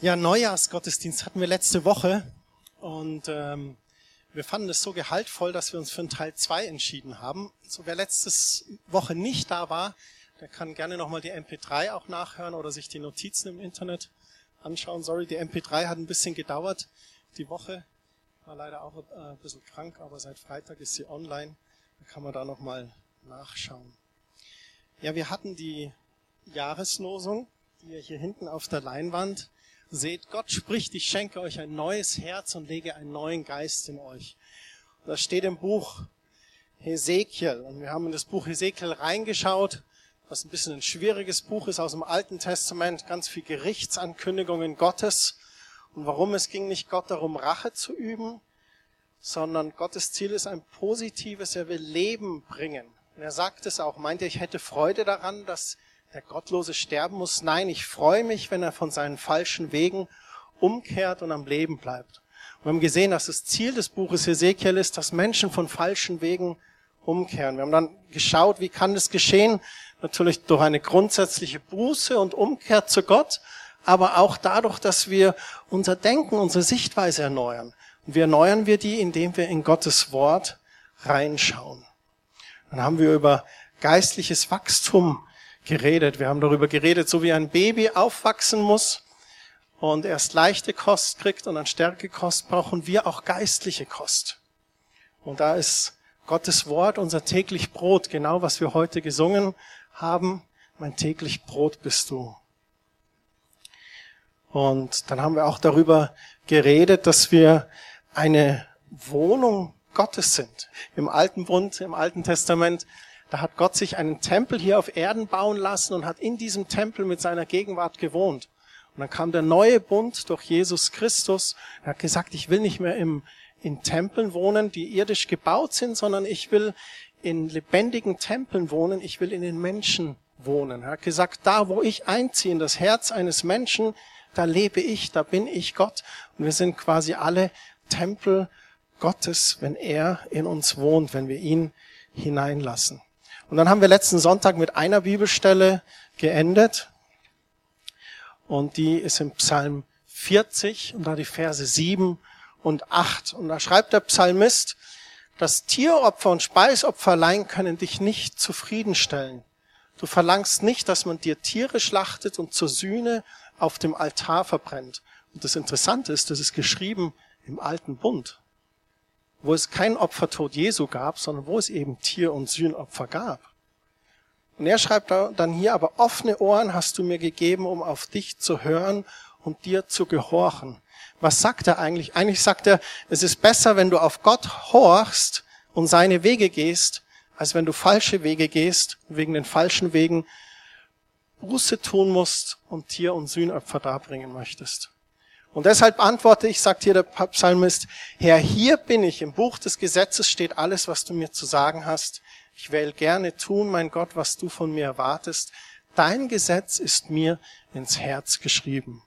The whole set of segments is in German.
Ja, Neujahrsgottesdienst hatten wir letzte Woche und ähm, wir fanden es so gehaltvoll, dass wir uns für einen Teil 2 entschieden haben. So wer letztes Woche nicht da war, der kann gerne nochmal die MP3 auch nachhören oder sich die Notizen im Internet anschauen. Sorry, die MP3 hat ein bisschen gedauert. Die Woche war leider auch äh, ein bisschen krank, aber seit Freitag ist sie online. Da kann man da nochmal nachschauen. Ja, wir hatten die Jahreslosung, die ihr hier hinten auf der Leinwand Seht, Gott spricht, ich schenke euch ein neues Herz und lege einen neuen Geist in euch. Das steht im Buch Hesekiel. Und wir haben in das Buch Hesekiel reingeschaut, was ein bisschen ein schwieriges Buch ist aus dem Alten Testament, ganz viel Gerichtsankündigungen Gottes. Und warum es ging nicht Gott darum, Rache zu üben, sondern Gottes Ziel ist ein positives, er will Leben bringen. Und er sagt es auch, meint er, ich hätte Freude daran, dass der Gottlose sterben muss. Nein, ich freue mich, wenn er von seinen falschen Wegen umkehrt und am Leben bleibt. Wir haben gesehen, dass das Ziel des Buches Ezekiel ist, dass Menschen von falschen Wegen umkehren. Wir haben dann geschaut, wie kann das geschehen? Natürlich durch eine grundsätzliche Buße und Umkehr zu Gott, aber auch dadurch, dass wir unser Denken, unsere Sichtweise erneuern. Und wie erneuern wir die, indem wir in Gottes Wort reinschauen. Dann haben wir über geistliches Wachstum geredet. Wir haben darüber geredet, so wie ein Baby aufwachsen muss und erst leichte Kost kriegt und dann Stärkekost brauchen wir auch geistliche Kost. Und da ist Gottes Wort unser täglich Brot, genau was wir heute gesungen haben. Mein täglich Brot bist du. Und dann haben wir auch darüber geredet, dass wir eine Wohnung Gottes sind. Im Alten Bund, im Alten Testament da hat Gott sich einen Tempel hier auf Erden bauen lassen und hat in diesem Tempel mit seiner Gegenwart gewohnt. Und dann kam der neue Bund durch Jesus Christus. Er hat gesagt, ich will nicht mehr im, in Tempeln wohnen, die irdisch gebaut sind, sondern ich will in lebendigen Tempeln wohnen. Ich will in den Menschen wohnen. Er hat gesagt, da wo ich einziehe, in das Herz eines Menschen, da lebe ich, da bin ich Gott. Und wir sind quasi alle Tempel Gottes, wenn er in uns wohnt, wenn wir ihn hineinlassen. Und dann haben wir letzten Sonntag mit einer Bibelstelle geendet. Und die ist im Psalm 40 und da die Verse 7 und 8. Und da schreibt der Psalmist, das Tieropfer und Speisopfer allein können dich nicht zufriedenstellen. Du verlangst nicht, dass man dir Tiere schlachtet und zur Sühne auf dem Altar verbrennt. Und das Interessante ist, das ist geschrieben im alten Bund wo es kein Opfertod Jesu gab, sondern wo es eben Tier- und Sühnopfer gab. Und er schreibt dann hier, aber offene Ohren hast du mir gegeben, um auf dich zu hören und dir zu gehorchen. Was sagt er eigentlich? Eigentlich sagt er, es ist besser, wenn du auf Gott horchst und seine Wege gehst, als wenn du falsche Wege gehst, wegen den falschen Wegen Buße tun musst und Tier- und Sühnopfer darbringen möchtest. Und deshalb antworte ich, sagt hier der Psalmist, Herr, hier bin ich, im Buch des Gesetzes steht alles, was du mir zu sagen hast. Ich will gerne tun, mein Gott, was du von mir erwartest. Dein Gesetz ist mir ins Herz geschrieben.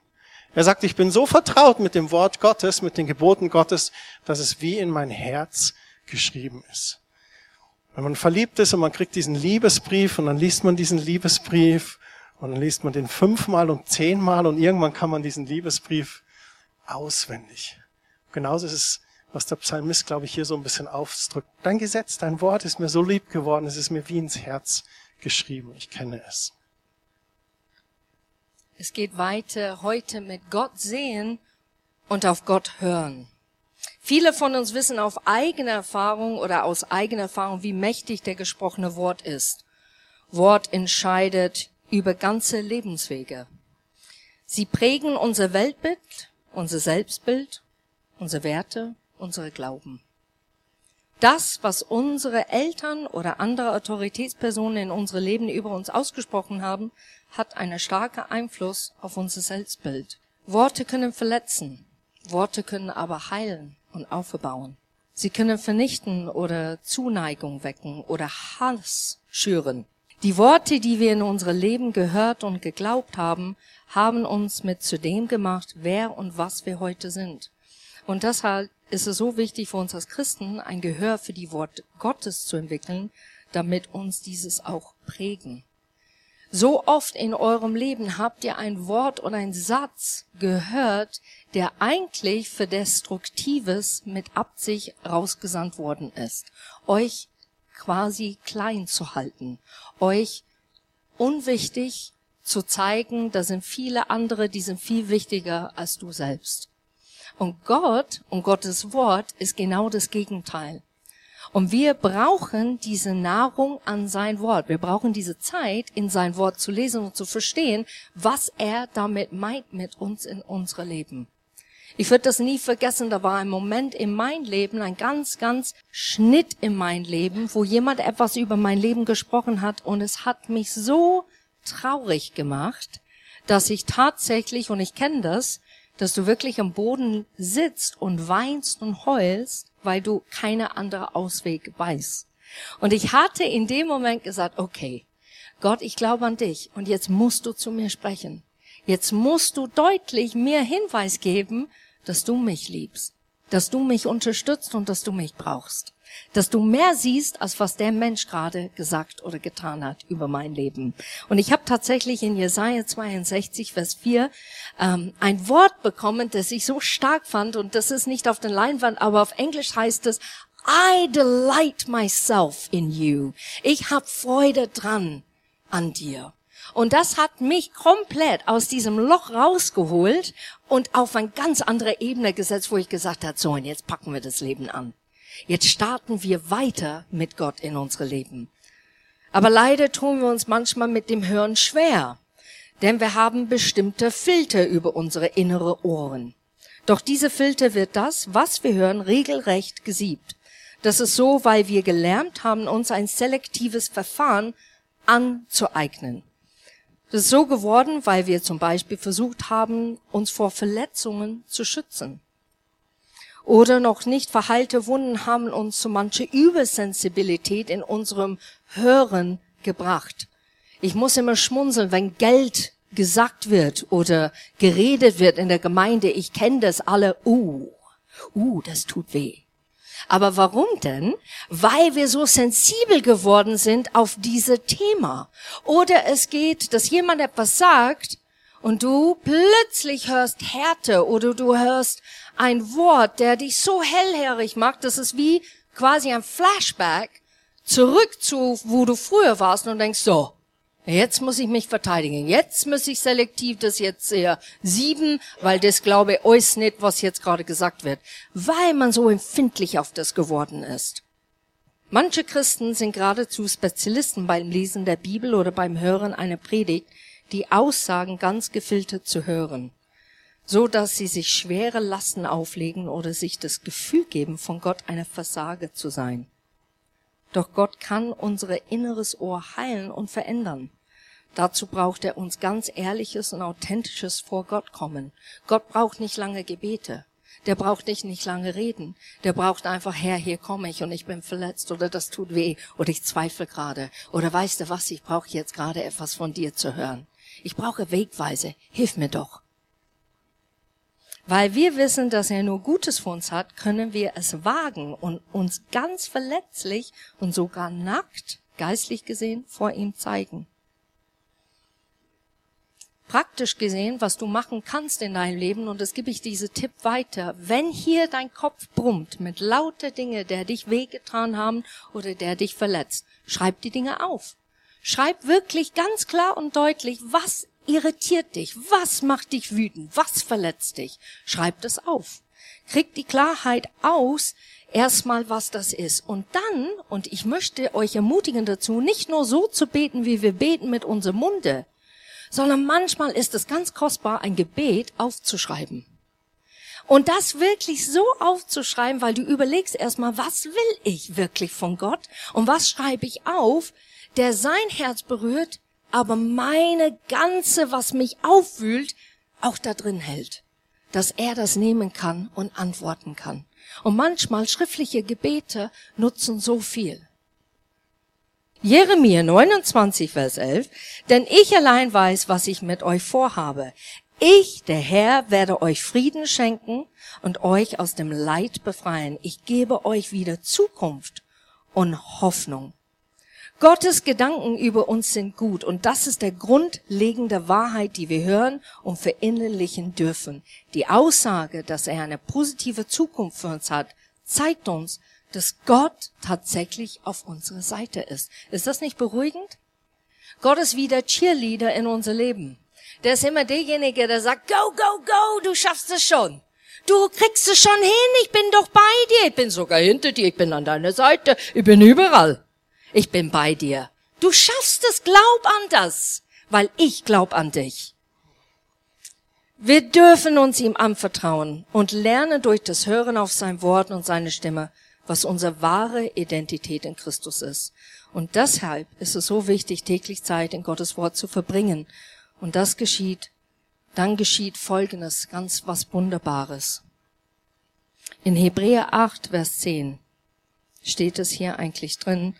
Er sagt, ich bin so vertraut mit dem Wort Gottes, mit den Geboten Gottes, dass es wie in mein Herz geschrieben ist. Wenn man verliebt ist und man kriegt diesen Liebesbrief und dann liest man diesen Liebesbrief und dann liest man den fünfmal und zehnmal und irgendwann kann man diesen Liebesbrief auswendig. Genauso ist es, was der Psalmist, glaube ich, hier so ein bisschen ausdrückt. Dein Gesetz, dein Wort ist mir so lieb geworden, es ist mir wie ins Herz geschrieben. Ich kenne es. Es geht weiter heute mit Gott sehen und auf Gott hören. Viele von uns wissen auf eigene Erfahrung oder aus eigener Erfahrung, wie mächtig der gesprochene Wort ist. Wort entscheidet über ganze Lebenswege. Sie prägen unser Weltbild unser Selbstbild, unsere Werte, unsere Glauben. Das, was unsere Eltern oder andere Autoritätspersonen in unserem Leben über uns ausgesprochen haben, hat einen starken Einfluss auf unser Selbstbild. Worte können verletzen, Worte können aber heilen und aufbauen. Sie können vernichten oder Zuneigung wecken oder Hass schüren. Die Worte, die wir in unserem Leben gehört und geglaubt haben, haben uns mit zu dem gemacht, wer und was wir heute sind. Und deshalb ist es so wichtig für uns als Christen, ein Gehör für die Wort Gottes zu entwickeln, damit uns dieses auch prägen. So oft in eurem Leben habt ihr ein Wort oder ein Satz gehört, der eigentlich für Destruktives mit Absicht rausgesandt worden ist. Euch quasi klein zu halten, euch unwichtig zu zeigen, da sind viele andere, die sind viel wichtiger als du selbst. Und Gott und Gottes Wort ist genau das Gegenteil. Und wir brauchen diese Nahrung an sein Wort. Wir brauchen diese Zeit, in sein Wort zu lesen und zu verstehen, was er damit meint mit uns in unserem Leben. Ich würde das nie vergessen, da war ein Moment in mein Leben, ein ganz, ganz Schnitt in mein Leben, wo jemand etwas über mein Leben gesprochen hat und es hat mich so traurig gemacht, dass ich tatsächlich, und ich kenne das, dass du wirklich am Boden sitzt und weinst und heulst, weil du keine andere Ausweg weißt. Und ich hatte in dem Moment gesagt, okay, Gott, ich glaube an dich und jetzt musst du zu mir sprechen. Jetzt musst du deutlich mir Hinweis geben, dass du mich liebst, dass du mich unterstützt und dass du mich brauchst. Dass du mehr siehst, als was der Mensch gerade gesagt oder getan hat über mein Leben. Und ich habe tatsächlich in Jesaja 62, Vers 4 ähm, ein Wort bekommen, das ich so stark fand. Und das ist nicht auf der Leinwand, aber auf Englisch heißt es, I delight myself in you. Ich hab Freude dran an dir. Und das hat mich komplett aus diesem Loch rausgeholt und auf eine ganz andere Ebene gesetzt, wo ich gesagt habe, so, und jetzt packen wir das Leben an. Jetzt starten wir weiter mit Gott in unsere Leben. Aber leider tun wir uns manchmal mit dem Hören schwer, denn wir haben bestimmte Filter über unsere innere Ohren. Doch diese Filter wird das, was wir hören, regelrecht gesiebt. Das ist so, weil wir gelernt haben, uns ein selektives Verfahren anzueignen. Das ist so geworden, weil wir zum Beispiel versucht haben, uns vor Verletzungen zu schützen. Oder noch nicht verheilte Wunden haben uns zu manche Übersensibilität in unserem Hören gebracht. Ich muss immer schmunzeln, wenn Geld gesagt wird oder geredet wird in der Gemeinde. Ich kenne das alle. Uh, uh, das tut weh. Aber warum denn? Weil wir so sensibel geworden sind auf diese Thema. Oder es geht, dass jemand etwas sagt und du plötzlich hörst Härte oder du hörst ein Wort, der dich so hellhörig macht, dass es wie quasi ein Flashback zurück zu, wo du früher warst und denkst so, Jetzt muss ich mich verteidigen. Jetzt muss ich selektiv das jetzt eher sieben, weil das glaube ich euch nicht, was jetzt gerade gesagt wird. Weil man so empfindlich auf das geworden ist. Manche Christen sind geradezu Spezialisten beim Lesen der Bibel oder beim Hören einer Predigt, die Aussagen ganz gefiltert zu hören, so dass sie sich schwere Lasten auflegen oder sich das Gefühl geben, von Gott eine Versage zu sein. Doch Gott kann unser inneres Ohr heilen und verändern. Dazu braucht er uns ganz ehrliches und authentisches vor Gott kommen. Gott braucht nicht lange Gebete. Der braucht dich nicht lange reden. Der braucht einfach, Herr, hier komme ich und ich bin verletzt oder das tut weh oder ich zweifle gerade oder weißt du was, ich brauche jetzt gerade etwas von dir zu hören. Ich brauche Wegweise. Hilf mir doch. Weil wir wissen, dass er nur Gutes für uns hat, können wir es wagen und uns ganz verletzlich und sogar nackt, geistlich gesehen, vor ihm zeigen. Praktisch gesehen, was du machen kannst in deinem Leben, und das gebe ich diese Tipp weiter, wenn hier dein Kopf brummt mit lauter Dinge, der dich wehgetan haben oder der dich verletzt, schreib die Dinge auf. Schreib wirklich ganz klar und deutlich, was irritiert dich? Was macht dich wütend? Was verletzt dich? Schreib das auf. Krieg die Klarheit aus, erstmal was das ist. Und dann, und ich möchte euch ermutigen dazu, nicht nur so zu beten, wie wir beten mit unserem Munde, sondern manchmal ist es ganz kostbar, ein Gebet aufzuschreiben. Und das wirklich so aufzuschreiben, weil du überlegst erstmal, was will ich wirklich von Gott und was schreibe ich auf, der sein Herz berührt, aber meine ganze, was mich aufwühlt, auch da drin hält. Dass er das nehmen kann und antworten kann. Und manchmal schriftliche Gebete nutzen so viel. Jeremia 29, Vers 11. Denn ich allein weiß, was ich mit euch vorhabe. Ich, der Herr, werde euch Frieden schenken und euch aus dem Leid befreien. Ich gebe euch wieder Zukunft und Hoffnung. Gottes Gedanken über uns sind gut und das ist der grundlegende Wahrheit, die wir hören und verinnerlichen dürfen. Die Aussage, dass er eine positive Zukunft für uns hat, zeigt uns, dass Gott tatsächlich auf unserer Seite ist. Ist das nicht beruhigend? Gott ist wie der Cheerleader in unser Leben. Der ist immer derjenige, der sagt, go, go, go, du schaffst es schon. Du kriegst es schon hin, ich bin doch bei dir, ich bin sogar hinter dir, ich bin an deiner Seite, ich bin überall. Ich bin bei dir. Du schaffst es, glaub an das, weil ich glaub an dich. Wir dürfen uns ihm anvertrauen und lernen durch das Hören auf sein Wort und seine Stimme, was unsere wahre Identität in Christus ist. Und deshalb ist es so wichtig, täglich Zeit in Gottes Wort zu verbringen. Und das geschieht, dann geschieht Folgendes, ganz was Wunderbares. In Hebräer 8, Vers 10 steht es hier eigentlich drin.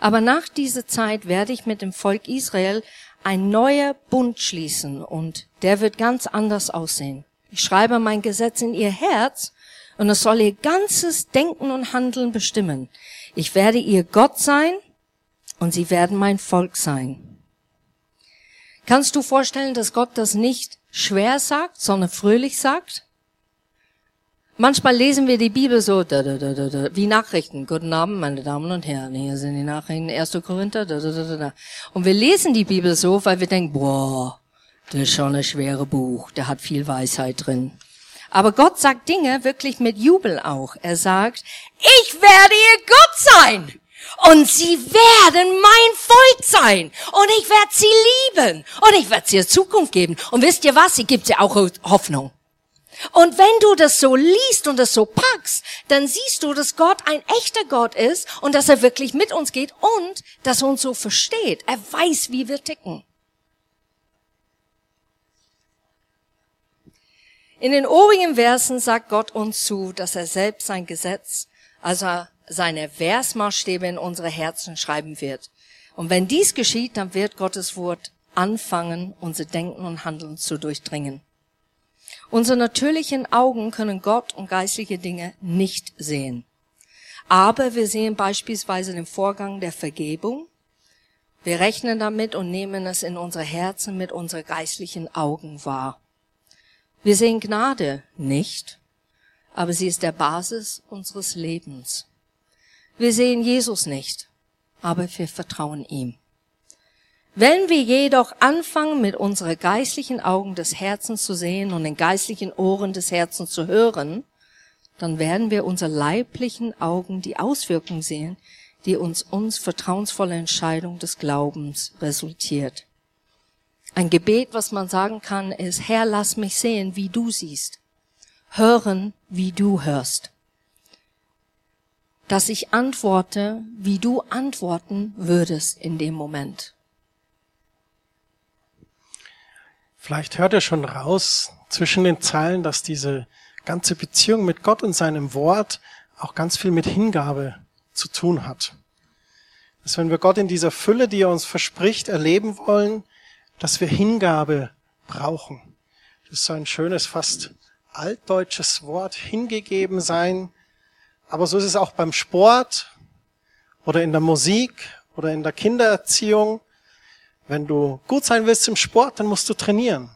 Aber nach dieser Zeit werde ich mit dem Volk Israel ein neuer Bund schließen und der wird ganz anders aussehen. Ich schreibe mein Gesetz in ihr Herz und es soll ihr ganzes Denken und Handeln bestimmen. Ich werde ihr Gott sein und sie werden mein Volk sein. Kannst du vorstellen, dass Gott das nicht schwer sagt, sondern fröhlich sagt? Manchmal lesen wir die Bibel so da, da, da, da, wie Nachrichten. Guten Abend, meine Damen und Herren. Hier sind die Nachrichten, 1. Korinther. Da, da, da, da. Und wir lesen die Bibel so, weil wir denken, boah, das ist schon ein schweres Buch. Der hat viel Weisheit drin. Aber Gott sagt Dinge wirklich mit Jubel auch. Er sagt, ich werde ihr Gott sein. Und sie werden mein Volk sein. Und ich werde sie lieben. Und ich werde sie Zukunft geben. Und wisst ihr was? Sie gibt sie auch Hoffnung. Und wenn du das so liest und das so packst, dann siehst du, dass Gott ein echter Gott ist und dass er wirklich mit uns geht und dass er uns so versteht. Er weiß, wie wir ticken. In den obigen Versen sagt Gott uns zu, dass er selbst sein Gesetz, also seine Versmaßstäbe in unsere Herzen schreiben wird. Und wenn dies geschieht, dann wird Gottes Wort anfangen, unser Denken und Handeln zu durchdringen. Unsere natürlichen Augen können Gott und geistliche Dinge nicht sehen. Aber wir sehen beispielsweise den Vorgang der Vergebung. Wir rechnen damit und nehmen es in unsere Herzen mit unseren geistlichen Augen wahr. Wir sehen Gnade nicht, aber sie ist der Basis unseres Lebens. Wir sehen Jesus nicht, aber wir vertrauen ihm. Wenn wir jedoch anfangen, mit unseren geistlichen Augen des Herzens zu sehen und den geistlichen Ohren des Herzens zu hören, dann werden wir unsere leiblichen Augen die Auswirkungen sehen, die uns uns vertrauensvolle Entscheidung des Glaubens resultiert. Ein Gebet, was man sagen kann, ist, Herr, lass mich sehen, wie du siehst. Hören, wie du hörst. Dass ich antworte, wie du antworten würdest in dem Moment. Vielleicht hört ihr schon raus zwischen den Zeilen, dass diese ganze Beziehung mit Gott und seinem Wort auch ganz viel mit Hingabe zu tun hat. Dass wenn wir Gott in dieser Fülle, die er uns verspricht, erleben wollen, dass wir Hingabe brauchen. Das ist so ein schönes, fast altdeutsches Wort, hingegeben sein. Aber so ist es auch beim Sport oder in der Musik oder in der Kindererziehung. Wenn du gut sein willst im Sport, dann musst du trainieren.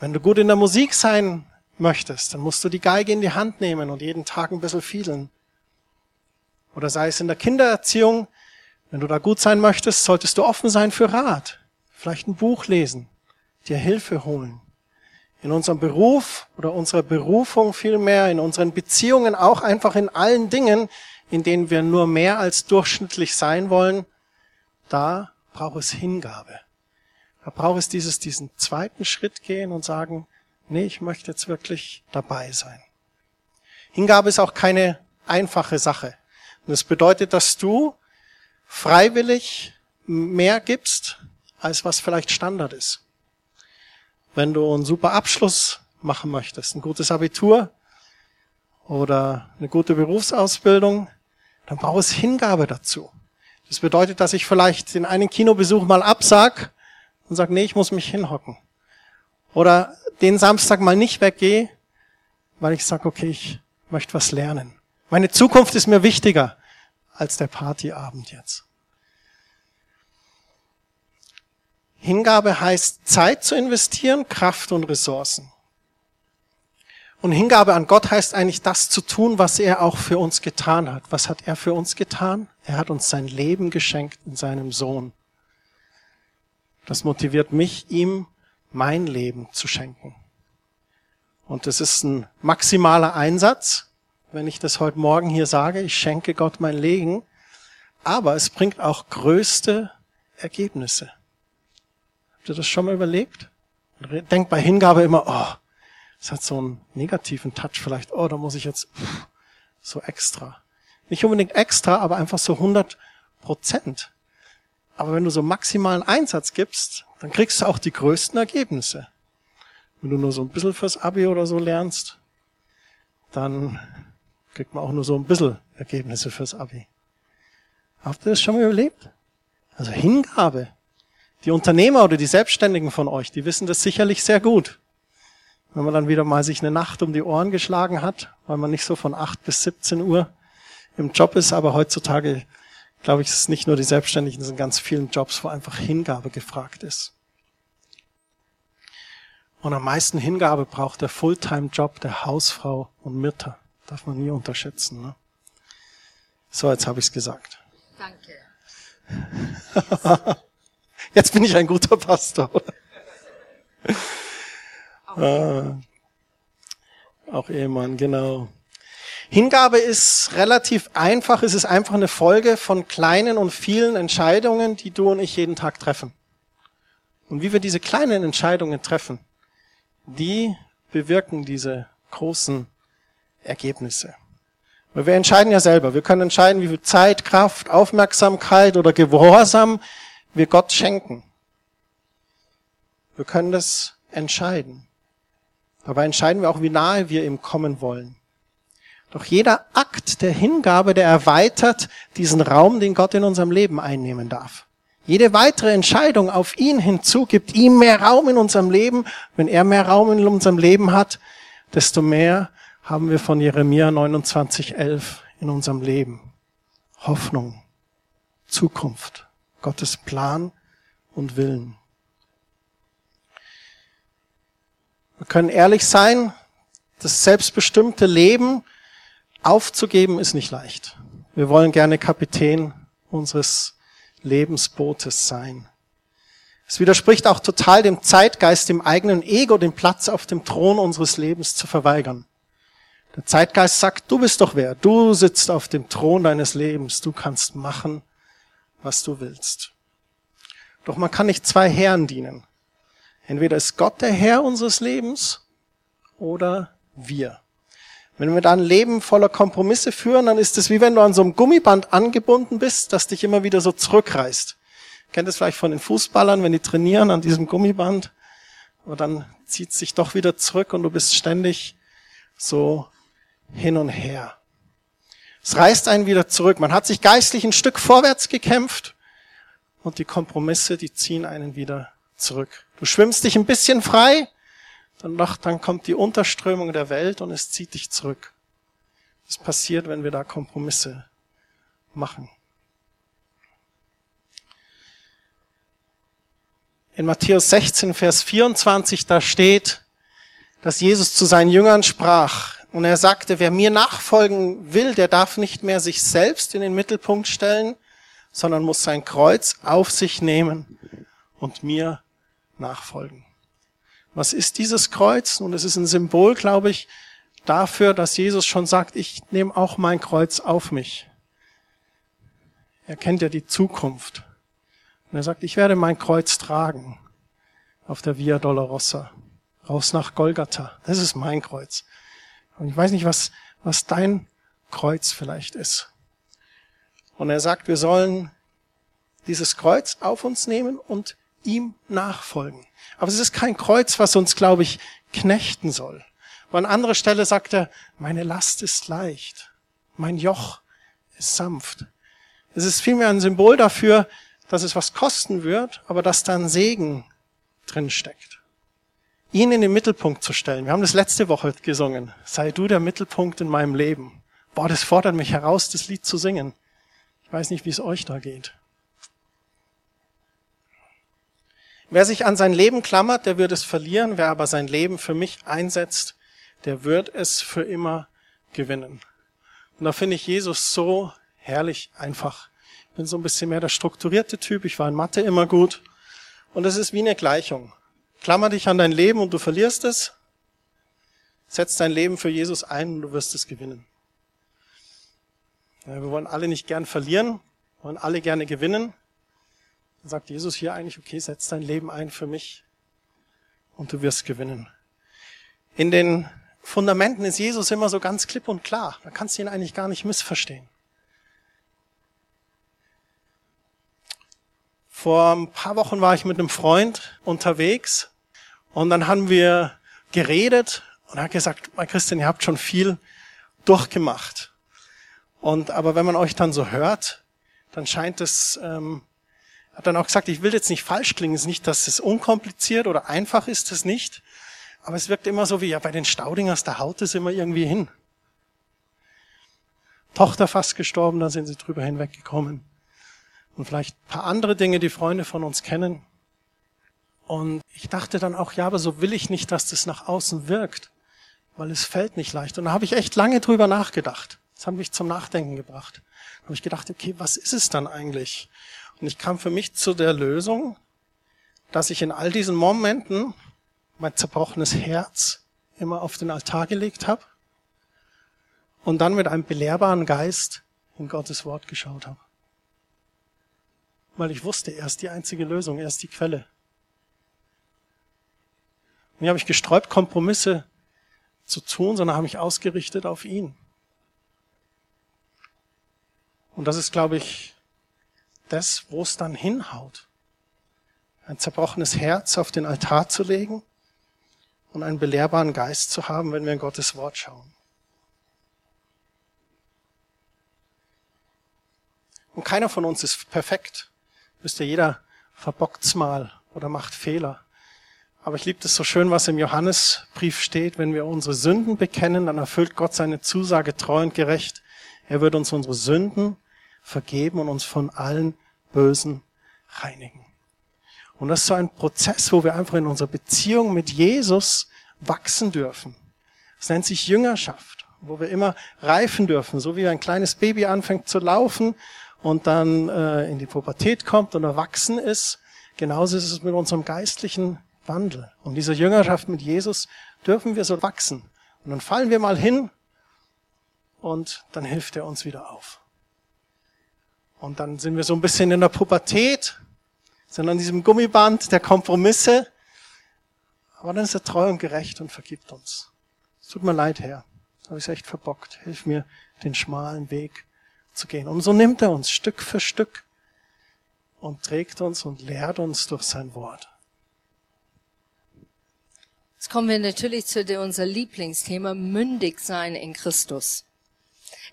Wenn du gut in der Musik sein möchtest, dann musst du die Geige in die Hand nehmen und jeden Tag ein bisschen fiedeln. Oder sei es in der Kindererziehung, wenn du da gut sein möchtest, solltest du offen sein für Rat. Vielleicht ein Buch lesen, dir Hilfe holen. In unserem Beruf oder unserer Berufung vielmehr, in unseren Beziehungen, auch einfach in allen Dingen, in denen wir nur mehr als durchschnittlich sein wollen, da braucht es Hingabe. Da braucht es dieses, diesen zweiten Schritt gehen und sagen, nee, ich möchte jetzt wirklich dabei sein. Hingabe ist auch keine einfache Sache. Und das bedeutet, dass du freiwillig mehr gibst, als was vielleicht Standard ist. Wenn du einen super Abschluss machen möchtest, ein gutes Abitur oder eine gute Berufsausbildung, dann braucht es Hingabe dazu. Das bedeutet, dass ich vielleicht den einen Kinobesuch mal absag und sage, nee, ich muss mich hinhocken. Oder den Samstag mal nicht weggehe, weil ich sage, okay, ich möchte was lernen. Meine Zukunft ist mir wichtiger als der Partyabend jetzt. Hingabe heißt Zeit zu investieren, Kraft und Ressourcen. Und Hingabe an Gott heißt eigentlich das zu tun, was er auch für uns getan hat. Was hat er für uns getan? Er hat uns sein Leben geschenkt in seinem Sohn. Das motiviert mich, ihm mein Leben zu schenken. Und das ist ein maximaler Einsatz, wenn ich das heute Morgen hier sage, ich schenke Gott mein Leben. Aber es bringt auch größte Ergebnisse. Habt ihr das schon mal überlegt? Denkt bei Hingabe immer, oh, es hat so einen negativen Touch vielleicht, oh, da muss ich jetzt pff, so extra. Nicht unbedingt extra, aber einfach so 100 Prozent. Aber wenn du so maximalen Einsatz gibst, dann kriegst du auch die größten Ergebnisse. Wenn du nur so ein bisschen fürs Abi oder so lernst, dann kriegt man auch nur so ein bisschen Ergebnisse fürs Abi. Habt ihr das schon mal überlebt? Also Hingabe. Die Unternehmer oder die Selbstständigen von euch, die wissen das sicherlich sehr gut. Wenn man dann wieder mal sich eine Nacht um die Ohren geschlagen hat, weil man nicht so von 8 bis 17 Uhr im Job ist, aber heutzutage, glaube ich, ist es nicht nur die Selbstständigen, es sind ganz vielen Jobs, wo einfach Hingabe gefragt ist. Und am meisten Hingabe braucht der Fulltime-Job der Hausfrau und Mütter. Darf man nie unterschätzen. Ne? So, jetzt habe ich es gesagt. Danke. jetzt bin ich ein guter Pastor. ah, auch Ehemann, genau. Hingabe ist relativ einfach. Es ist einfach eine Folge von kleinen und vielen Entscheidungen, die du und ich jeden Tag treffen. Und wie wir diese kleinen Entscheidungen treffen, die bewirken diese großen Ergebnisse. Weil wir entscheiden ja selber. Wir können entscheiden, wie viel Zeit, Kraft, Aufmerksamkeit oder Gehorsam wir Gott schenken. Wir können das entscheiden. Dabei entscheiden wir auch, wie nahe wir ihm kommen wollen. Doch jeder Akt der Hingabe, der erweitert diesen Raum, den Gott in unserem Leben einnehmen darf. Jede weitere Entscheidung auf ihn hinzu gibt ihm mehr Raum in unserem Leben. Wenn er mehr Raum in unserem Leben hat, desto mehr haben wir von Jeremia 29,11 in unserem Leben. Hoffnung, Zukunft, Gottes Plan und Willen. Wir können ehrlich sein, das selbstbestimmte Leben aufzugeben ist nicht leicht. Wir wollen gerne Kapitän unseres Lebensbootes sein. Es widerspricht auch total dem Zeitgeist, dem eigenen Ego, den Platz auf dem Thron unseres Lebens zu verweigern. Der Zeitgeist sagt, du bist doch wer, du sitzt auf dem Thron deines Lebens, du kannst machen, was du willst. Doch man kann nicht zwei Herren dienen. Entweder ist Gott der Herr unseres Lebens oder wir. Wenn wir da ein Leben voller Kompromisse führen, dann ist es wie wenn du an so einem Gummiband angebunden bist, das dich immer wieder so zurückreißt. Kennt es vielleicht von den Fußballern, wenn die trainieren an diesem Gummiband, aber dann zieht es sich doch wieder zurück und du bist ständig so hin und her. Es reißt einen wieder zurück. Man hat sich geistlich ein Stück vorwärts gekämpft und die Kompromisse, die ziehen einen wieder zurück. Du schwimmst dich ein bisschen frei, dann, noch, dann kommt die Unterströmung der Welt und es zieht dich zurück. Das passiert, wenn wir da Kompromisse machen. In Matthäus 16, Vers 24, da steht, dass Jesus zu seinen Jüngern sprach und er sagte, wer mir nachfolgen will, der darf nicht mehr sich selbst in den Mittelpunkt stellen, sondern muss sein Kreuz auf sich nehmen und mir nachfolgen. Was ist dieses Kreuz? Nun, es ist ein Symbol, glaube ich, dafür, dass Jesus schon sagt, ich nehme auch mein Kreuz auf mich. Er kennt ja die Zukunft. Und er sagt, ich werde mein Kreuz tragen auf der Via Dolorosa, raus nach Golgatha. Das ist mein Kreuz. Und ich weiß nicht, was, was dein Kreuz vielleicht ist. Und er sagt, wir sollen dieses Kreuz auf uns nehmen und ihm nachfolgen. Aber es ist kein Kreuz, was uns, glaube ich, knechten soll. Aber an anderer Stelle sagt er, meine Last ist leicht, mein Joch ist sanft. Es ist vielmehr ein Symbol dafür, dass es was kosten wird, aber dass da ein Segen drin steckt. Ihn in den Mittelpunkt zu stellen. Wir haben das letzte Woche gesungen. Sei du der Mittelpunkt in meinem Leben. Boah, das fordert mich heraus, das Lied zu singen. Ich weiß nicht, wie es euch da geht. Wer sich an sein Leben klammert, der wird es verlieren. Wer aber sein Leben für mich einsetzt, der wird es für immer gewinnen. Und da finde ich Jesus so herrlich einfach. Ich bin so ein bisschen mehr der strukturierte Typ. Ich war in Mathe immer gut. Und es ist wie eine Gleichung. Klammer dich an dein Leben und du verlierst es. Setz dein Leben für Jesus ein und du wirst es gewinnen. Wir wollen alle nicht gern verlieren, wollen alle gerne gewinnen. Dann sagt Jesus hier eigentlich, okay, setz dein Leben ein für mich und du wirst gewinnen. In den Fundamenten ist Jesus immer so ganz klipp und klar. Da kannst du ihn eigentlich gar nicht missverstehen. Vor ein paar Wochen war ich mit einem Freund unterwegs und dann haben wir geredet und er hat gesagt, mein Christian, ihr habt schon viel durchgemacht. Und aber wenn man euch dann so hört, dann scheint es, ähm, hat dann auch gesagt, ich will jetzt nicht falsch klingen, es ist nicht, dass es unkompliziert oder einfach ist, es nicht. Aber es wirkt immer so wie, ja, bei den Staudingers, da haut es immer irgendwie hin. Tochter fast gestorben, da sind sie drüber hinweggekommen. Und vielleicht ein paar andere Dinge, die Freunde von uns kennen. Und ich dachte dann auch, ja, aber so will ich nicht, dass das nach außen wirkt, weil es fällt nicht leicht. Und da habe ich echt lange drüber nachgedacht. Das hat mich zum Nachdenken gebracht. Da habe ich gedacht, okay, was ist es dann eigentlich? Und ich kam für mich zu der Lösung, dass ich in all diesen Momenten mein zerbrochenes Herz immer auf den Altar gelegt habe und dann mit einem belehrbaren Geist in Gottes Wort geschaut habe. Weil ich wusste, er ist die einzige Lösung, er ist die Quelle. Und hier habe ich gesträubt, Kompromisse zu tun, sondern habe mich ausgerichtet auf ihn. Und das ist, glaube ich, das, wo es dann hinhaut. Ein zerbrochenes Herz auf den Altar zu legen und einen belehrbaren Geist zu haben, wenn wir in Gottes Wort schauen. Und keiner von uns ist perfekt. Wisst ihr, jeder verbockt's mal oder macht Fehler. Aber ich liebe das so schön, was im Johannesbrief steht. Wenn wir unsere Sünden bekennen, dann erfüllt Gott seine Zusage treu und gerecht. Er wird uns unsere Sünden vergeben und uns von allen Bösen reinigen. Und das ist so ein Prozess, wo wir einfach in unserer Beziehung mit Jesus wachsen dürfen. Das nennt sich Jüngerschaft, wo wir immer reifen dürfen, so wie ein kleines Baby anfängt zu laufen und dann äh, in die Pubertät kommt und erwachsen ist. Genauso ist es mit unserem geistlichen Wandel. Und diese Jüngerschaft mit Jesus dürfen wir so wachsen. Und dann fallen wir mal hin und dann hilft er uns wieder auf. Und dann sind wir so ein bisschen in der Pubertät, sind an diesem Gummiband der Kompromisse. Aber dann ist er treu und gerecht und vergibt uns. Es tut mir leid, Herr. Habe ich echt verbockt. Hilf mir, den schmalen Weg zu gehen. Und so nimmt er uns Stück für Stück und trägt uns und lehrt uns durch sein Wort. Jetzt kommen wir natürlich zu unser Lieblingsthema, mündig sein in Christus.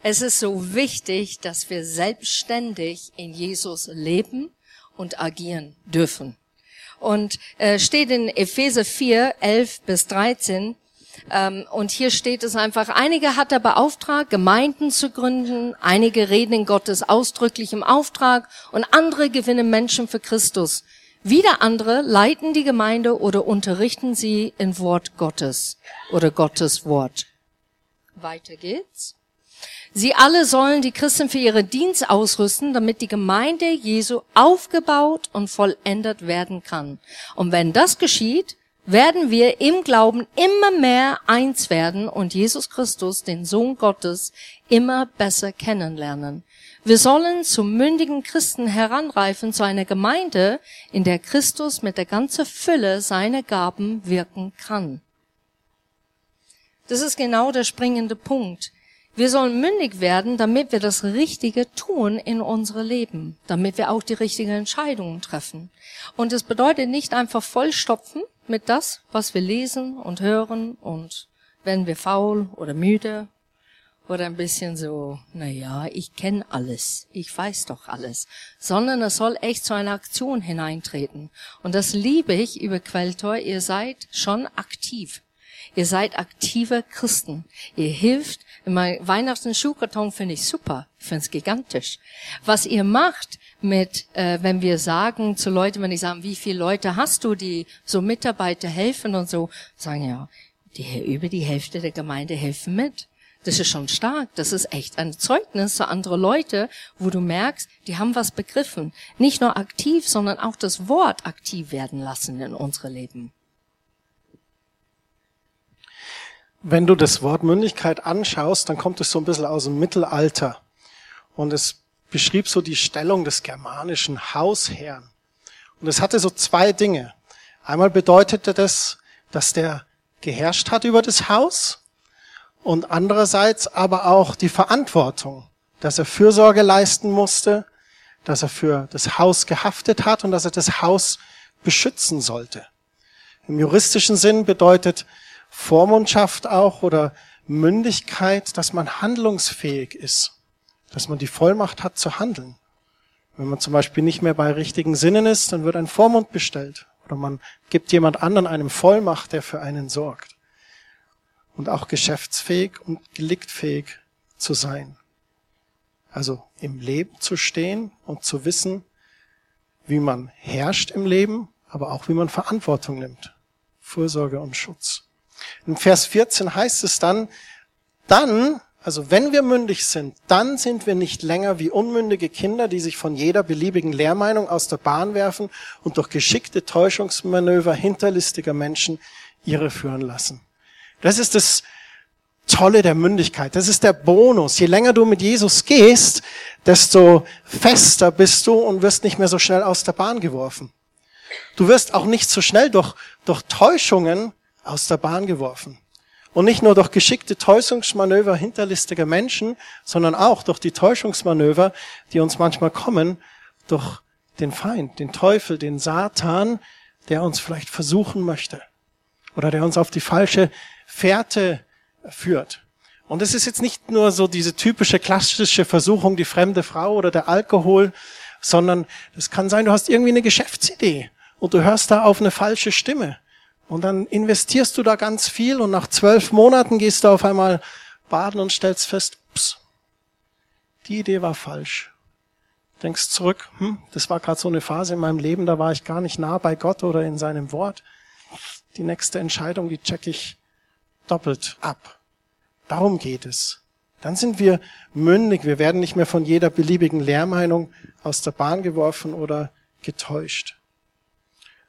Es ist so wichtig, dass wir selbstständig in Jesus leben und agieren dürfen. Und äh, steht in Epheser 4, 11 bis 13, ähm, und hier steht es einfach, einige hat er beauftragt, Gemeinden zu gründen, einige reden in Gottes ausdrücklichem Auftrag und andere gewinnen Menschen für Christus. Wieder andere leiten die Gemeinde oder unterrichten sie in Wort Gottes oder Gottes Wort. Weiter geht's. Sie alle sollen die Christen für ihre Dienst ausrüsten, damit die Gemeinde Jesu aufgebaut und vollendet werden kann. Und wenn das geschieht, werden wir im Glauben immer mehr eins werden und Jesus Christus, den Sohn Gottes, immer besser kennenlernen. Wir sollen zum mündigen Christen heranreifen zu einer Gemeinde, in der Christus mit der ganzen Fülle seiner Gaben wirken kann. Das ist genau der springende Punkt. Wir sollen mündig werden, damit wir das Richtige tun in unserem Leben, damit wir auch die richtigen Entscheidungen treffen. Und es bedeutet nicht einfach vollstopfen mit das, was wir lesen und hören und wenn wir faul oder müde oder ein bisschen so, na ja, ich kenne alles, ich weiß doch alles, sondern es soll echt zu einer Aktion hineintreten. Und das liebe ich über Quelltor, ihr seid schon aktiv. Ihr seid aktive Christen. Ihr hilft. Mein Weihnachten Schuhkarton finde ich super. Finde es gigantisch. Was ihr macht mit, äh, wenn wir sagen zu Leuten, wenn ich sagen, wie viele Leute hast du, die so Mitarbeiter helfen und so, sagen ja, die, über die Hälfte der Gemeinde helfen mit. Das ist schon stark. Das ist echt ein Zeugnis für andere Leute, wo du merkst, die haben was begriffen. Nicht nur aktiv, sondern auch das Wort aktiv werden lassen in unsere Leben. Wenn du das Wort Mündigkeit anschaust, dann kommt es so ein bisschen aus dem Mittelalter. Und es beschrieb so die Stellung des germanischen Hausherrn. Und es hatte so zwei Dinge. Einmal bedeutete das, dass der geherrscht hat über das Haus und andererseits aber auch die Verantwortung, dass er Fürsorge leisten musste, dass er für das Haus gehaftet hat und dass er das Haus beschützen sollte. Im juristischen Sinn bedeutet Vormundschaft auch oder Mündigkeit, dass man handlungsfähig ist, dass man die Vollmacht hat zu handeln. Wenn man zum Beispiel nicht mehr bei richtigen Sinnen ist, dann wird ein Vormund bestellt oder man gibt jemand anderen einem Vollmacht, der für einen sorgt und auch geschäftsfähig und geliktfähig zu sein. Also im Leben zu stehen und zu wissen, wie man herrscht im Leben, aber auch wie man Verantwortung nimmt. Fürsorge und Schutz. In Vers 14 heißt es dann, dann, also wenn wir mündig sind, dann sind wir nicht länger wie unmündige Kinder, die sich von jeder beliebigen Lehrmeinung aus der Bahn werfen und durch geschickte Täuschungsmanöver hinterlistiger Menschen ihre führen lassen. Das ist das Tolle der Mündigkeit. Das ist der Bonus. Je länger du mit Jesus gehst, desto fester bist du und wirst nicht mehr so schnell aus der Bahn geworfen. Du wirst auch nicht so schnell durch, durch Täuschungen aus der Bahn geworfen. Und nicht nur durch geschickte Täuschungsmanöver hinterlistiger Menschen, sondern auch durch die Täuschungsmanöver, die uns manchmal kommen, durch den Feind, den Teufel, den Satan, der uns vielleicht versuchen möchte. Oder der uns auf die falsche Fährte führt. Und es ist jetzt nicht nur so diese typische klassische Versuchung, die fremde Frau oder der Alkohol, sondern es kann sein, du hast irgendwie eine Geschäftsidee und du hörst da auf eine falsche Stimme. Und dann investierst du da ganz viel und nach zwölf Monaten gehst du auf einmal baden und stellst fest, ups, die Idee war falsch. Denkst zurück, hm, das war gerade so eine Phase in meinem Leben, da war ich gar nicht nah bei Gott oder in seinem Wort. Die nächste Entscheidung, die check ich doppelt ab. Darum geht es. Dann sind wir mündig. Wir werden nicht mehr von jeder beliebigen Lehrmeinung aus der Bahn geworfen oder getäuscht.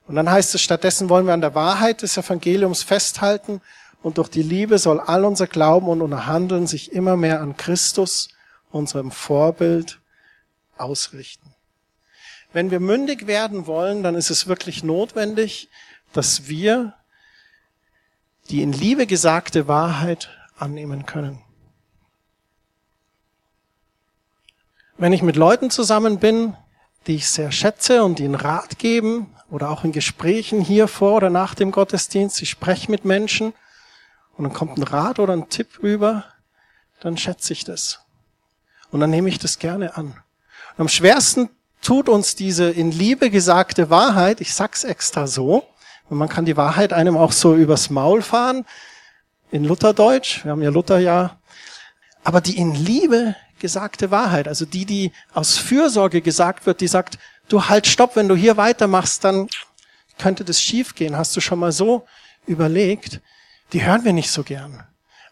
Und dann heißt es, stattdessen wollen wir an der Wahrheit des Evangeliums festhalten und durch die Liebe soll all unser Glauben und unser Handeln sich immer mehr an Christus, unserem Vorbild, ausrichten. Wenn wir mündig werden wollen, dann ist es wirklich notwendig, dass wir die in Liebe gesagte Wahrheit annehmen können. Wenn ich mit Leuten zusammen bin, die ich sehr schätze und die einen Rat geben oder auch in Gesprächen hier vor oder nach dem Gottesdienst, ich spreche mit Menschen und dann kommt ein Rat oder ein Tipp rüber, dann schätze ich das. Und dann nehme ich das gerne an. Und am schwersten tut uns diese in Liebe gesagte Wahrheit, ich sag's extra so, und man kann die Wahrheit einem auch so übers Maul fahren, in Lutherdeutsch, wir haben ja Lutherjahr. Aber die in Liebe gesagte Wahrheit, also die, die aus Fürsorge gesagt wird, die sagt, du halt stopp, wenn du hier weitermachst, dann könnte das schiefgehen. Hast du schon mal so überlegt? Die hören wir nicht so gern.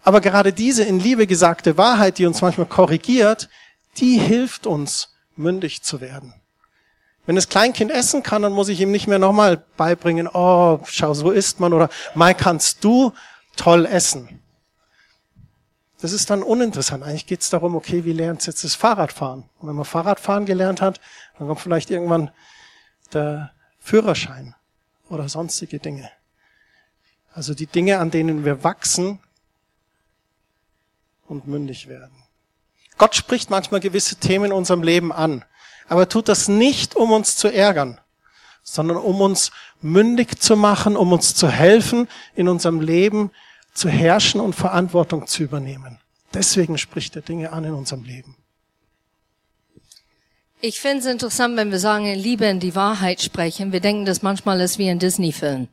Aber gerade diese in Liebe gesagte Wahrheit, die uns manchmal korrigiert, die hilft uns, mündig zu werden. Wenn das Kleinkind essen kann, dann muss ich ihm nicht mehr nochmal beibringen, oh, schau, so isst man oder Mai kannst du toll essen. Das ist dann uninteressant. Eigentlich geht es darum, okay, wie lernt jetzt das Fahrradfahren? Und wenn man Fahrradfahren gelernt hat, dann kommt vielleicht irgendwann der Führerschein oder sonstige Dinge. Also die Dinge, an denen wir wachsen und mündig werden. Gott spricht manchmal gewisse Themen in unserem Leben an aber tut das nicht, um uns zu ärgern, sondern um uns mündig zu machen, um uns zu helfen, in unserem Leben zu herrschen und Verantwortung zu übernehmen. Deswegen spricht er Dinge an in unserem Leben. Ich finde es interessant, wenn wir sagen, in Liebe in die Wahrheit sprechen. Wir denken, das manchmal ist wie ein Disney-Film.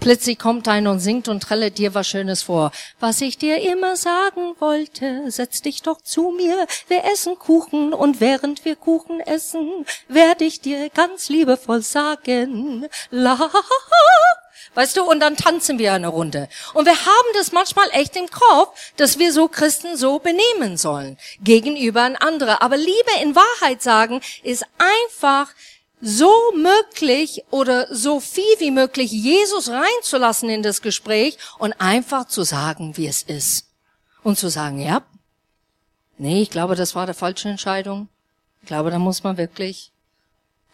Plötzlich kommt einer und singt und trällert dir was Schönes vor. Was ich dir immer sagen wollte, setz dich doch zu mir. Wir essen Kuchen und während wir Kuchen essen, werde ich dir ganz liebevoll sagen. La, Weißt du, und dann tanzen wir eine Runde. Und wir haben das manchmal echt im Kopf, dass wir so Christen so benehmen sollen gegenüber ein anderer. Aber Liebe in Wahrheit sagen ist einfach so möglich oder so viel wie möglich Jesus reinzulassen in das Gespräch und einfach zu sagen, wie es ist. Und zu sagen, ja, nee, ich glaube, das war der falsche Entscheidung. Ich glaube, da muss man wirklich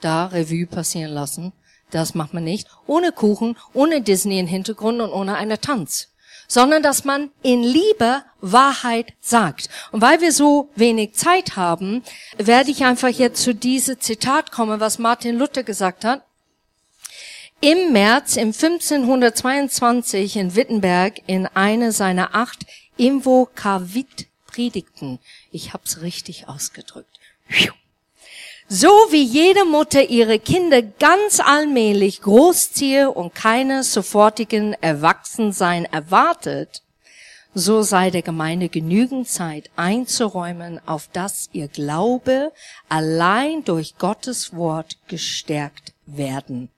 da Revue passieren lassen. Das macht man nicht. Ohne Kuchen, ohne Disney im Hintergrund und ohne einen Tanz sondern dass man in Liebe Wahrheit sagt. Und weil wir so wenig Zeit haben, werde ich einfach jetzt zu diesem Zitat kommen, was Martin Luther gesagt hat. Im März im 1522 in Wittenberg in einer seiner acht Invokavit Predigten. Ich hab's richtig ausgedrückt. So wie jede Mutter ihre Kinder ganz allmählich großziehe und keine sofortigen Erwachsensein erwartet, so sei der Gemeinde genügend Zeit einzuräumen, auf dass ihr Glaube allein durch Gottes Wort gestärkt werden.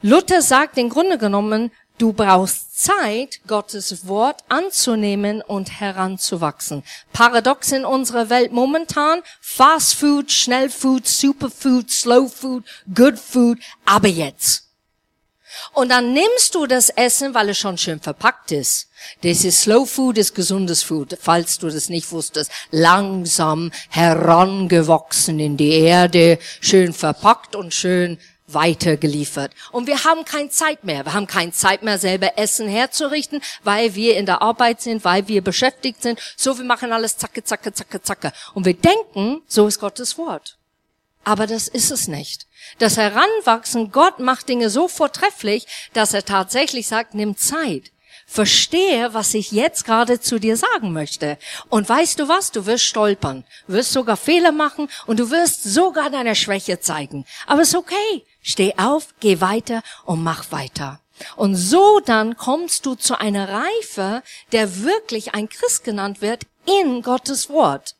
Luther sagt im Grunde genommen, Du brauchst Zeit, Gottes Wort anzunehmen und heranzuwachsen. Paradox in unserer Welt momentan, Fast Food, Schnellfood, Superfood, Slow Food, Good Food, aber jetzt. Und dann nimmst du das Essen, weil es schon schön verpackt ist. Das ist Slow Food, ist gesundes Food, falls du das nicht wusstest. Langsam herangewachsen in die Erde, schön verpackt und schön weitergeliefert. Und wir haben keine Zeit mehr. Wir haben keine Zeit mehr, selber Essen herzurichten, weil wir in der Arbeit sind, weil wir beschäftigt sind. So, wir machen alles zacke, zacke, zacke, zacke. Und wir denken, so ist Gottes Wort. Aber das ist es nicht. Das Heranwachsen, Gott macht Dinge so vortrefflich, dass er tatsächlich sagt, nimm Zeit. Verstehe, was ich jetzt gerade zu dir sagen möchte. Und weißt du was? Du wirst stolpern, wirst sogar Fehler machen und du wirst sogar deine Schwäche zeigen. Aber es ist okay. Steh auf, geh weiter und mach weiter. Und so dann kommst du zu einer Reife, der wirklich ein Christ genannt wird in Gottes Wort.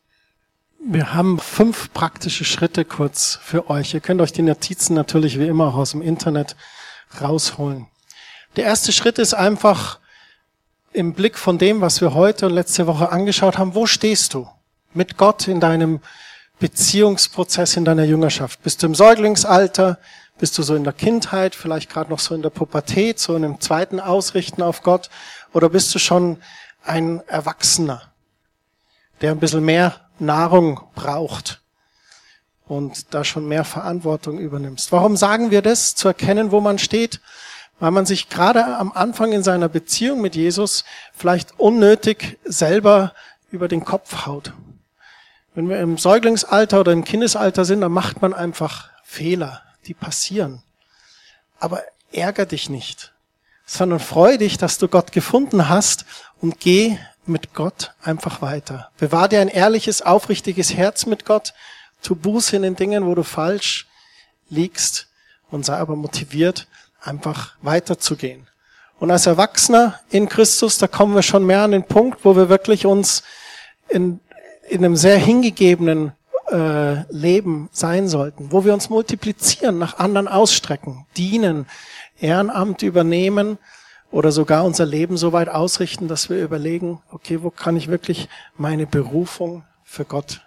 Wir haben fünf praktische Schritte kurz für euch. Ihr könnt euch die Notizen natürlich wie immer auch aus dem Internet rausholen. Der erste Schritt ist einfach, im Blick von dem, was wir heute und letzte Woche angeschaut haben, wo stehst du mit Gott in deinem Beziehungsprozess, in deiner Jüngerschaft? Bist du im Säuglingsalter? Bist du so in der Kindheit, vielleicht gerade noch so in der Pubertät, so in einem zweiten Ausrichten auf Gott? Oder bist du schon ein Erwachsener, der ein bisschen mehr Nahrung braucht und da schon mehr Verantwortung übernimmst? Warum sagen wir das? Zu erkennen, wo man steht? weil man sich gerade am Anfang in seiner Beziehung mit Jesus vielleicht unnötig selber über den Kopf haut. Wenn wir im Säuglingsalter oder im Kindesalter sind, dann macht man einfach Fehler, die passieren. Aber ärger dich nicht, sondern freu dich, dass du Gott gefunden hast und geh mit Gott einfach weiter. Bewahr dir ein ehrliches, aufrichtiges Herz mit Gott, tu Buße in den Dingen, wo du falsch liegst und sei aber motiviert, einfach weiterzugehen. Und als Erwachsener in Christus, da kommen wir schon mehr an den Punkt, wo wir wirklich uns in, in einem sehr hingegebenen äh, Leben sein sollten, wo wir uns multiplizieren, nach anderen ausstrecken, dienen, Ehrenamt übernehmen oder sogar unser Leben so weit ausrichten, dass wir überlegen, okay, wo kann ich wirklich meine Berufung für Gott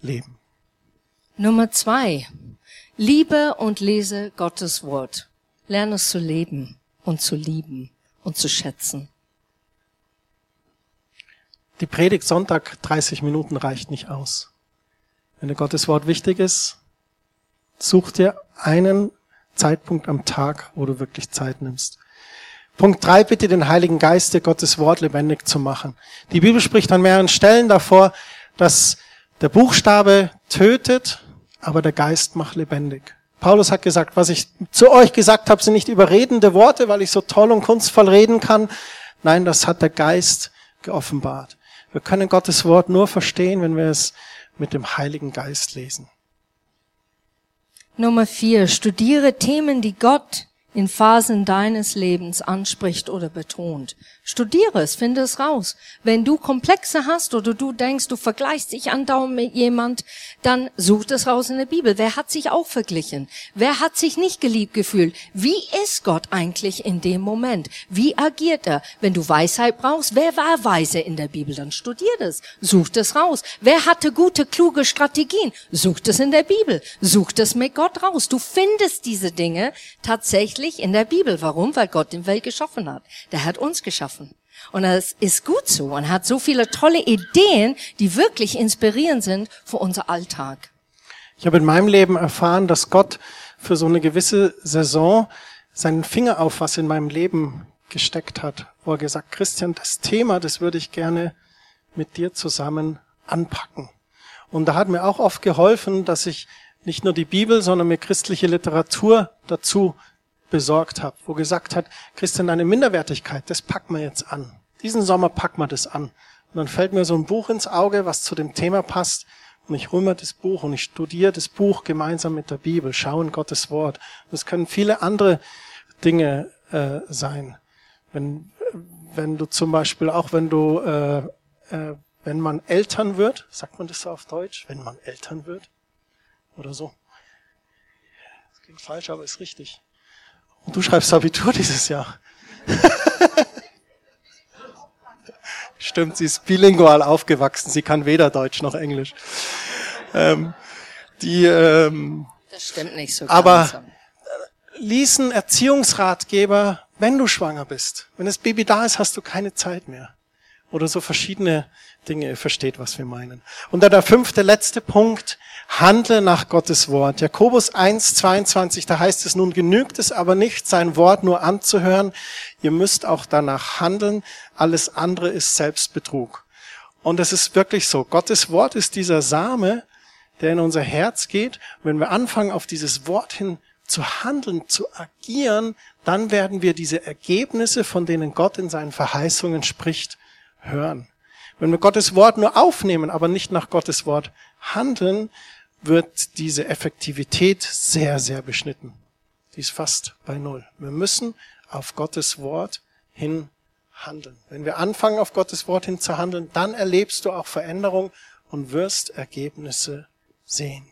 leben? Nummer zwei. Liebe und lese Gottes Wort. Lerne es zu leben und zu lieben und zu schätzen. Die Predigt Sonntag 30 Minuten reicht nicht aus. Wenn dir Gottes Wort wichtig ist, such dir einen Zeitpunkt am Tag, wo du wirklich Zeit nimmst. Punkt drei, bitte den Heiligen Geist, dir Gottes Wort lebendig zu machen. Die Bibel spricht an mehreren Stellen davor, dass der Buchstabe tötet, aber der Geist macht lebendig. Paulus hat gesagt, was ich zu euch gesagt habe, sind nicht überredende Worte, weil ich so toll und kunstvoll reden kann. Nein, das hat der Geist geoffenbart. Wir können Gottes Wort nur verstehen, wenn wir es mit dem Heiligen Geist lesen. Nummer vier. Studiere Themen, die Gott in Phasen deines Lebens anspricht oder betont. Studiere es, finde es raus. Wenn du Komplexe hast oder du denkst, du vergleichst dich andauernd mit jemand, dann such es raus in der Bibel. Wer hat sich auch verglichen? Wer hat sich nicht geliebt gefühlt? Wie ist Gott eigentlich in dem Moment? Wie agiert er? Wenn du Weisheit brauchst, wer war weise in der Bibel? Dann studier es. Such es raus. Wer hatte gute, kluge Strategien? Such es in der Bibel. Such es mit Gott raus. Du findest diese Dinge tatsächlich in der Bibel. Warum? Weil Gott die Welt geschaffen hat. Der hat uns geschaffen schaffen. Und das ist gut so und hat so viele tolle Ideen, die wirklich inspirierend sind für unser Alltag. Ich habe in meinem Leben erfahren, dass Gott für so eine gewisse Saison seinen Finger auf was in meinem Leben gesteckt hat, wo er gesagt, Christian, das Thema, das würde ich gerne mit dir zusammen anpacken. Und da hat mir auch oft geholfen, dass ich nicht nur die Bibel, sondern mir christliche Literatur dazu besorgt habe, wo gesagt hat, Christian, deine Minderwertigkeit, das packen wir jetzt an. Diesen Sommer packen wir das an. Und dann fällt mir so ein Buch ins Auge, was zu dem Thema passt. Und ich mir das Buch und ich studiere das Buch gemeinsam mit der Bibel, schaue in Gottes Wort. Das können viele andere Dinge äh, sein. Wenn, wenn du zum Beispiel, auch wenn du, äh, äh, wenn man Eltern wird, sagt man das so auf Deutsch, wenn man Eltern wird oder so. Das klingt falsch, aber ist richtig. Und du schreibst Abitur dieses Jahr. Stimmt, sie ist bilingual aufgewachsen. Sie kann weder Deutsch noch Englisch. Ähm, die, ähm, das stimmt nicht so. Aber ganz. lies einen Erziehungsratgeber, wenn du schwanger bist. Wenn das Baby da ist, hast du keine Zeit mehr. Oder so verschiedene Dinge. Ihr versteht, was wir meinen. Und dann der fünfte, letzte Punkt. Handle nach Gottes Wort. Jakobus 1, 22, da heißt es, nun genügt es aber nicht, sein Wort nur anzuhören. Ihr müsst auch danach handeln. Alles andere ist Selbstbetrug. Und es ist wirklich so. Gottes Wort ist dieser Same, der in unser Herz geht. Wenn wir anfangen, auf dieses Wort hin zu handeln, zu agieren, dann werden wir diese Ergebnisse, von denen Gott in seinen Verheißungen spricht, hören. Wenn wir Gottes Wort nur aufnehmen, aber nicht nach Gottes Wort handeln, wird diese Effektivität sehr, sehr beschnitten. Die ist fast bei Null. Wir müssen auf Gottes Wort hin handeln. Wenn wir anfangen, auf Gottes Wort hin zu handeln, dann erlebst du auch Veränderung und wirst Ergebnisse sehen.